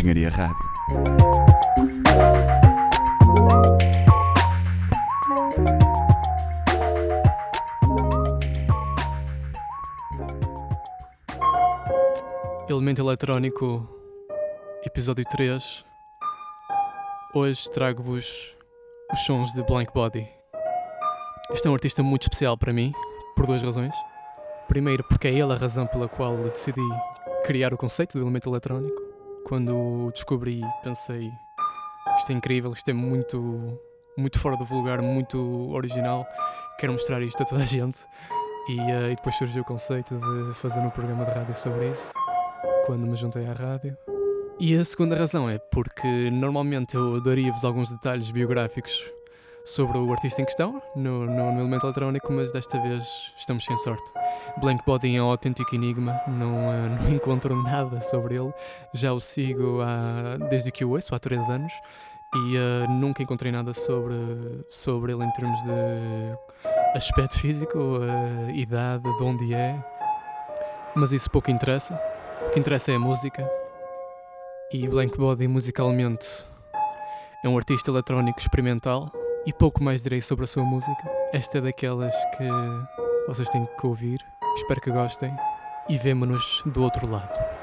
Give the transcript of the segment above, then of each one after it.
Engenharia Rádio. Elemento Eletrónico, episódio 3. Hoje trago-vos os sons de Blank Body. Este é um artista muito especial para mim, por duas razões. Primeiro, porque é ele a razão pela qual decidi criar o conceito do elemento eletrónico. Quando descobri, pensei: isto é incrível, isto é muito, muito fora do vulgar, muito original. Quero mostrar isto a toda a gente. E, uh, e depois surgiu o conceito de fazer um programa de rádio sobre isso, quando me juntei à rádio. E a segunda razão é porque normalmente eu daria-vos alguns detalhes biográficos sobre o artista em questão no, no, no, elemento eletrónico, mas desta vez estamos sem sorte. Blank Body é um autêntico enigma, não, uh, não encontro nada sobre ele. Já o sigo há, desde que o ouço, há 3 anos, e uh, nunca encontrei nada sobre, sobre ele em termos de aspecto físico, uh, idade, de onde é. Mas isso pouco interessa. O que interessa é a música. E Blank Body, musicalmente, é um artista eletrónico experimental e pouco mais direi sobre a sua música. Esta é daquelas que vocês têm que ouvir. Espero que gostem e vemo-nos do outro lado.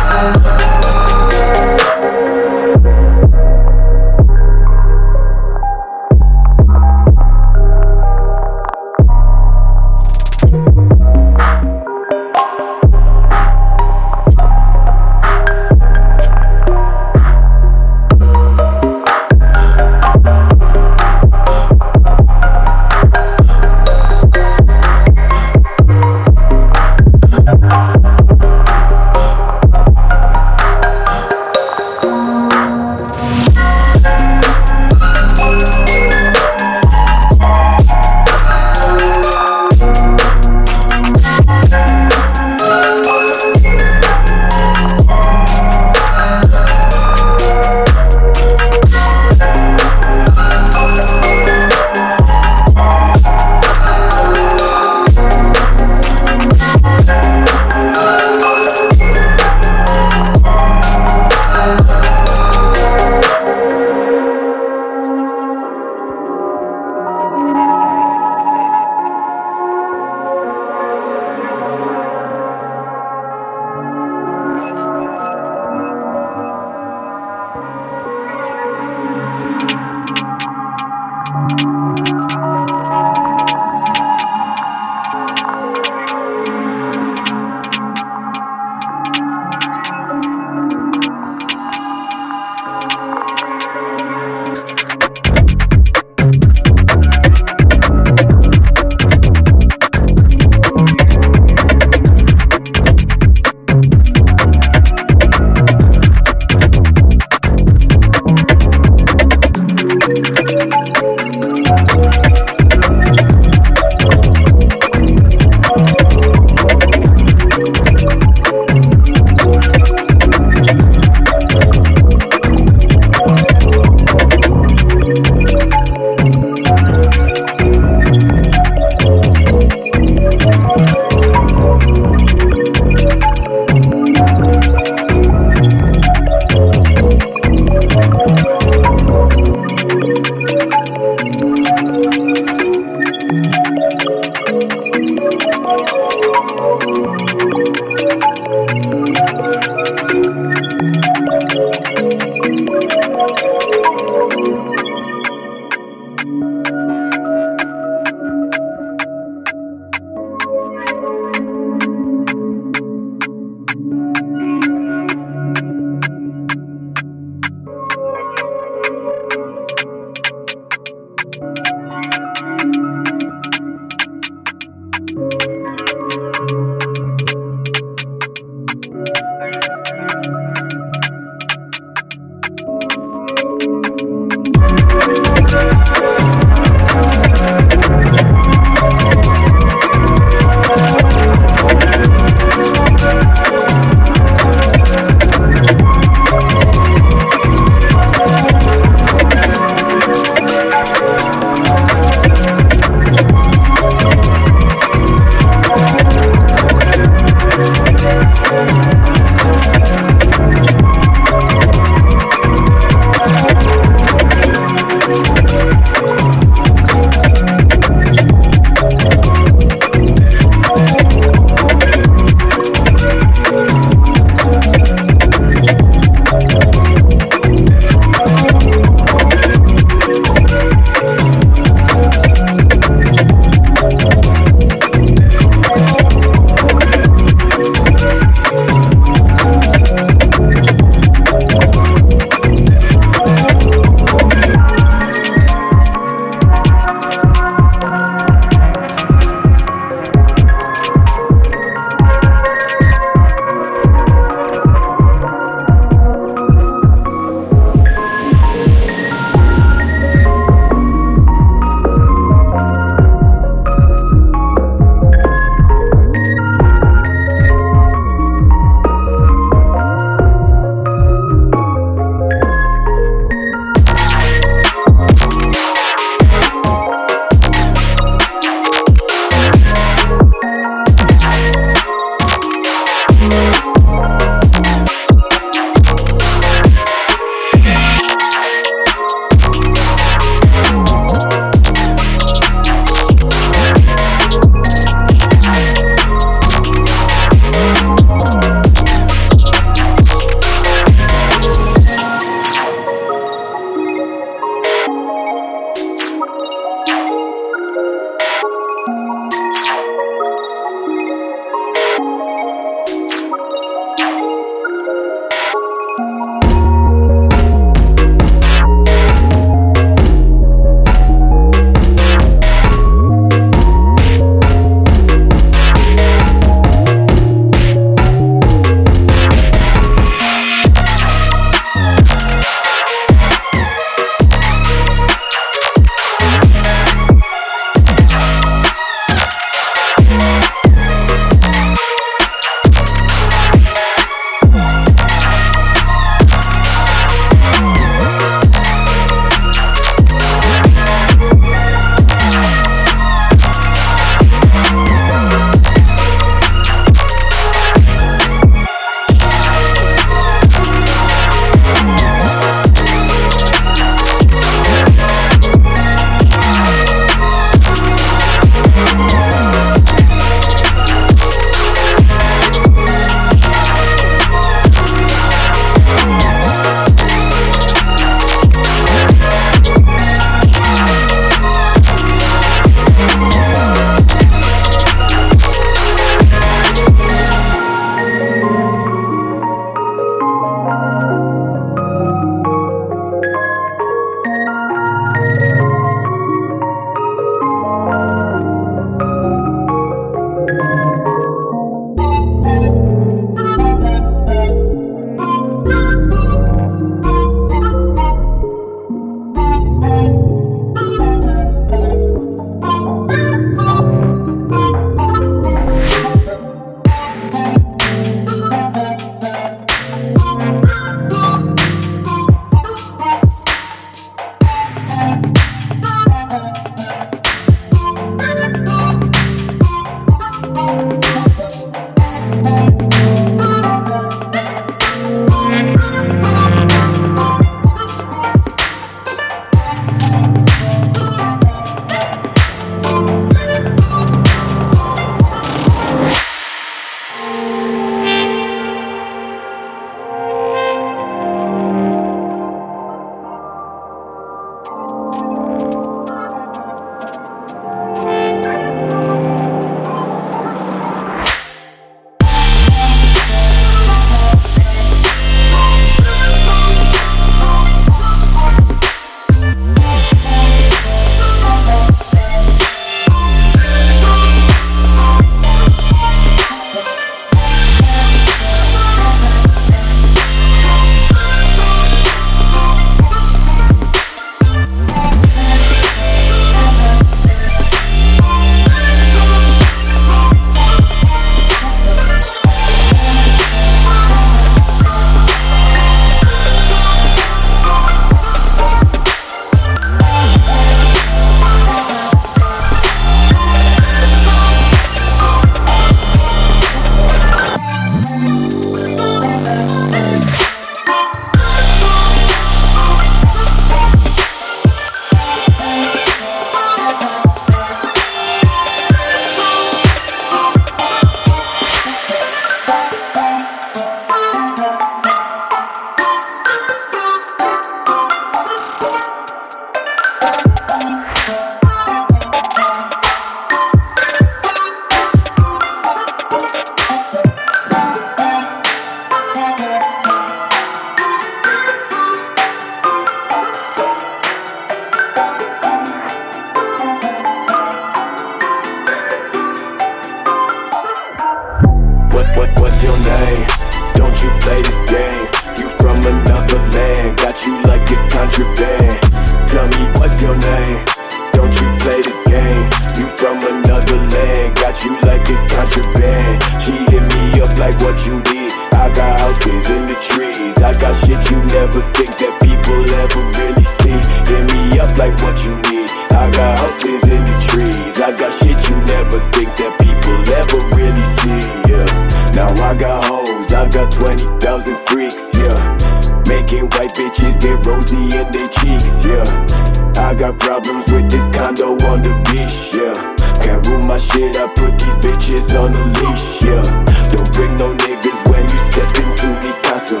My shit. I put these bitches on a leash. Yeah. Don't bring no niggas when you step into me casa.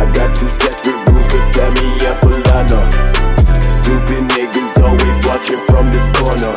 I got two separate rooms for Sammy and Fulana. Stupid niggas always watching from the corner.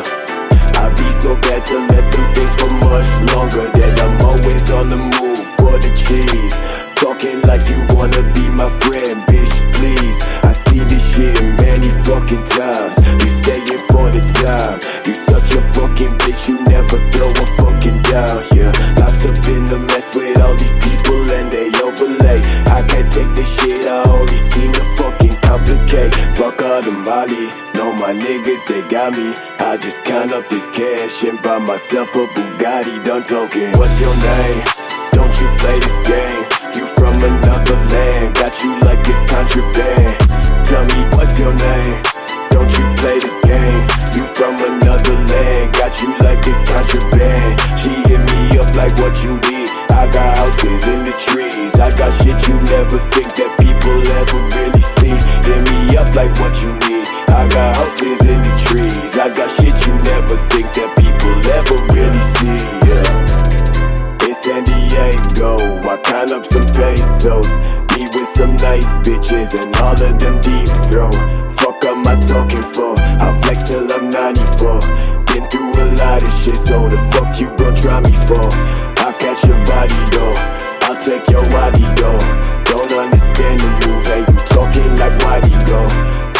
I be so bad to let them think for much longer that I'm always on the move for the cheese. Talking like you wanna be my friend, bitch, please. I see this shit many fucking times. You staying for the time. You such a fucking bitch, you never throw a fucking down. Yeah, lost up in the mess with all these people and they overlay. I can't take this shit, I only seem to fucking complicate. Fuck all the Molly, know my niggas, they got me. I just count up this cash and buy myself a Bugatti, done talking. What's your name? Don't you play this game? You from another land, got you like it's contraband. Tell me what's your name? Don't you play this game? You from another land, got you like it's contraband. She hit me up like what you need. I got houses in the trees. I got shit you never think that people ever really see. Hit me up like what you need. I got houses in the trees. I got shit you never think that people ever really see. Yeah. San Diego, I count up some pesos. Me with some nice bitches and all of them deep throw. Fuck am I talking for? I flex till I'm 94. Been through a lot of shit, so the fuck you gon' try me for? I'll catch your body though. I'll take your body though. Don't understand the move, and you talking like why'd go?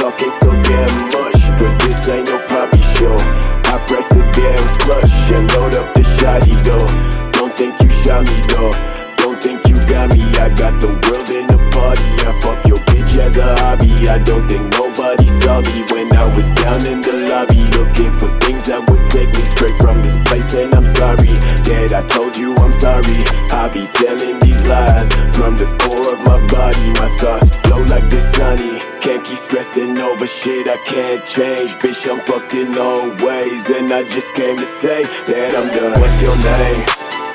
Talking so damn much, but this ain't no poppy show. I press a damn clutch and load up the shotty though. Think you shot me though. Don't think you got me. I got the world in the party. I fuck your bitch as a hobby. I don't think nobody saw me when I was down in the lobby looking for things that would take me straight from this place. And I'm sorry that I told you I'm sorry. I be telling these lies from the core of my body. My thoughts flow like the sunny. Can't keep stressing over shit I can't change. Bitch, I'm fucked in all ways. And I just came to say that I'm done. What's your name?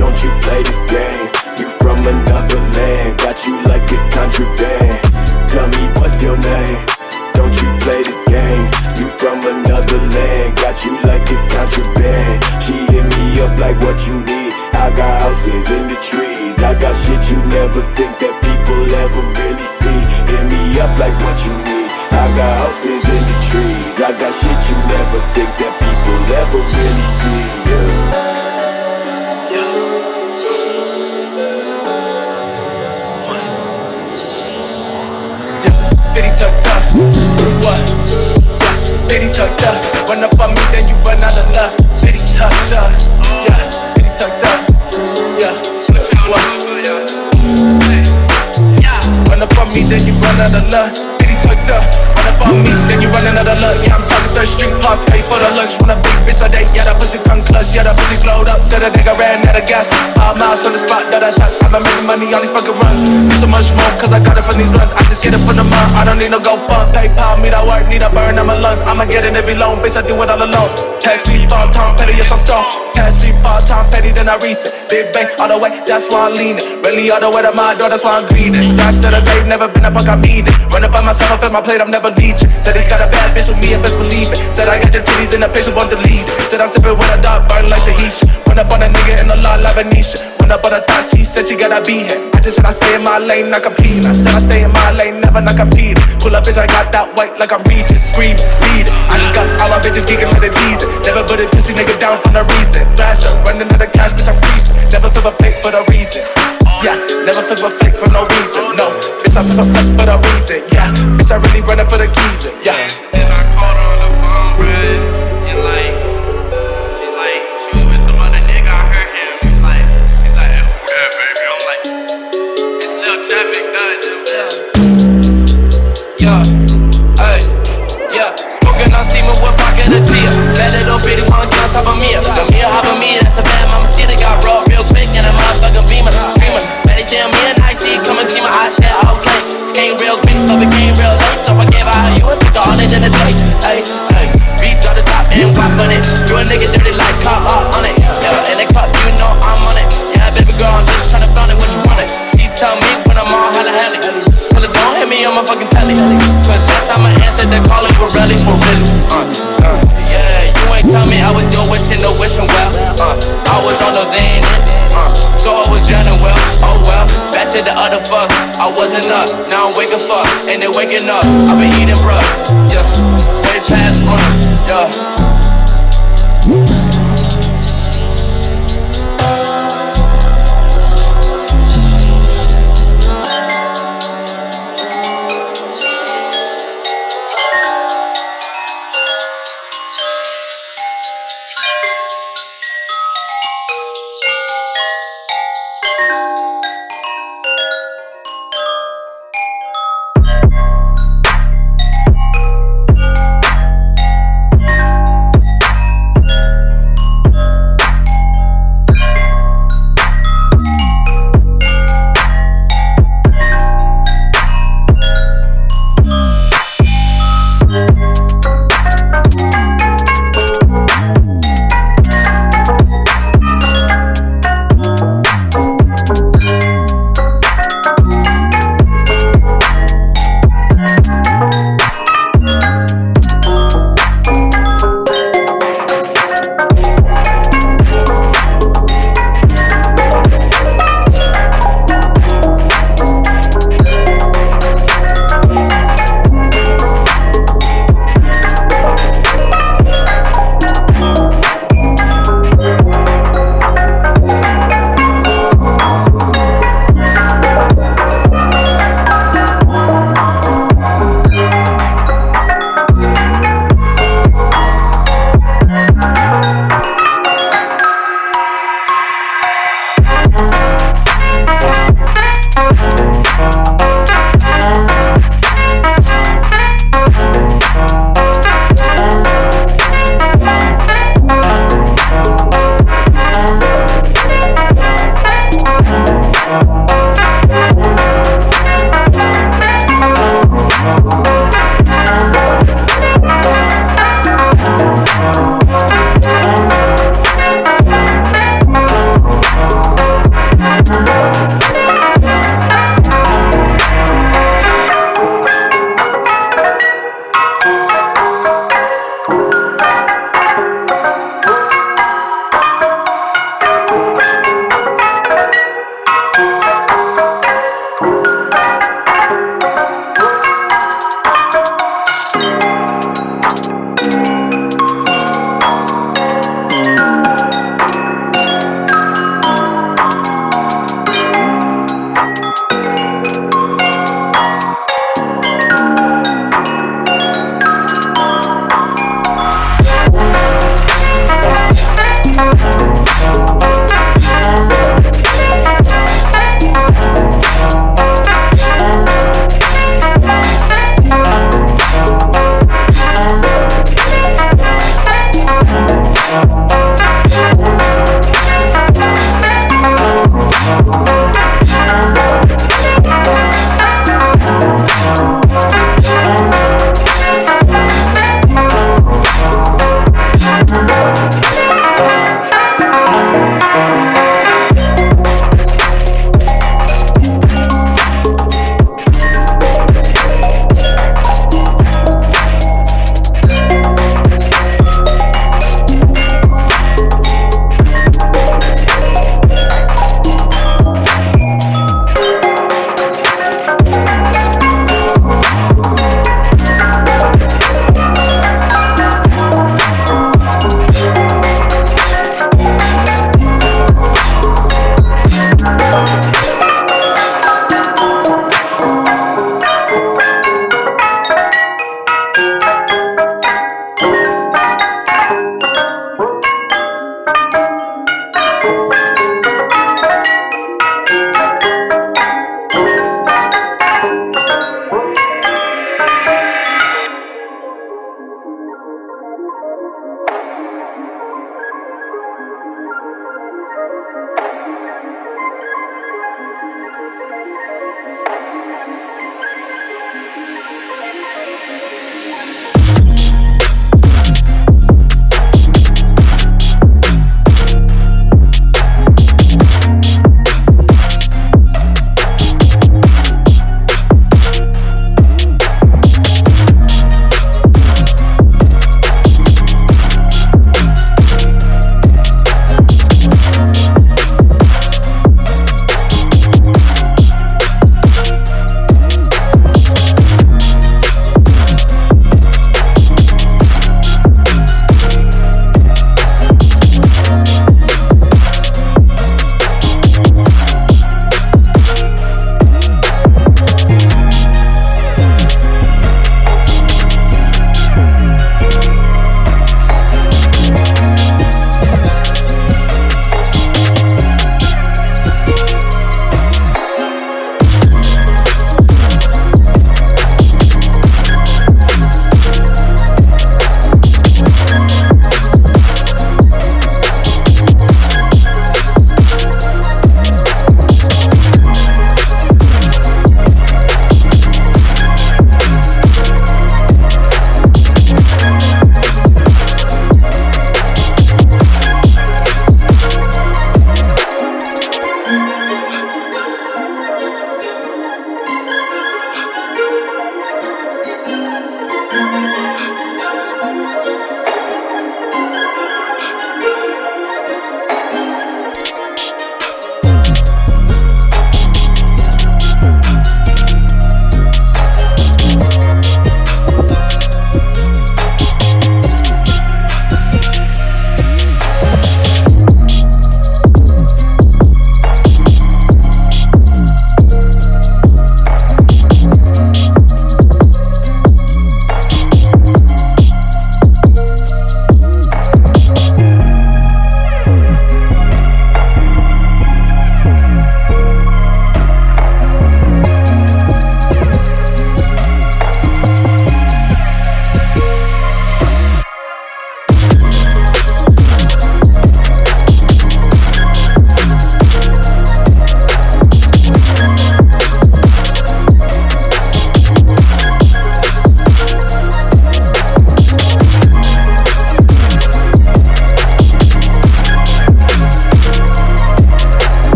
Don't you play this game? You from another land, got you like it's contraband. Tell me what's your name? Don't you play this game? You from another land, got you like it's contraband. She hit me up like what you need. I got houses in the trees. I got shit you never think that people ever really see. Hit me up like what you need. I got houses in the trees. I got shit you never think that people ever really see. Yeah. Clutch. Yeah, that pussy glowed up. Said a nigga ran out of gas. Five miles from the spot that I took. I've been making money on these fucking runs. Do so much more, cause I got it from these runs. I just get it from the mud. I don't need no go fund. PayPal, me that work, need a burn on my lungs. I'ma get it every loan, bitch, I do it all alone. Tax me fall, Tom Petty, yes, I'm stone. Tax me fall, Tom Petty, then I reset. Big bang, all the way, that's why I'm leaning. Really all the way to my door, that's why I'm greedy. Rise to the grave, never been a punk, I mean it. Run up by myself, I fill my plate, I'm never leeching. Said he got a bad bitch with me, and best believe it. Said I got your titties in a patient, won't delete it. Said I'm sipping with a dog, burn like Tahitian. Run up on a nigga in a lot like Up on a thought, she said she gotta be here. I just said I stay in my lane, not compete. I said I stay in my lane, never not compete. Pull up, bitch, I got that white like I'm Regis. Scream, read it. I just got all my bitches geeking like a deed. Never put a pussy nigga down for no reason. Flash up, running out of cash, bitch, I'm. Never flip a plate for no reason. Yeah, never flip a flick for no reason. No, bitch, I flip a flick for no reason. Yeah, bitch, I really running for the geezer. Yeah. did the other fuck. I wasn't up, now I'm waking up, and they're waking up. I've been eating, bruh. Yeah, way past runners. Yeah.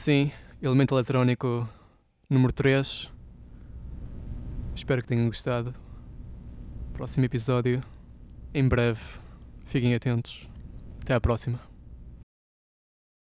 Assim, elemento eletrónico número 3. Espero que tenham gostado. Próximo episódio, em breve. Fiquem atentos. Até à próxima.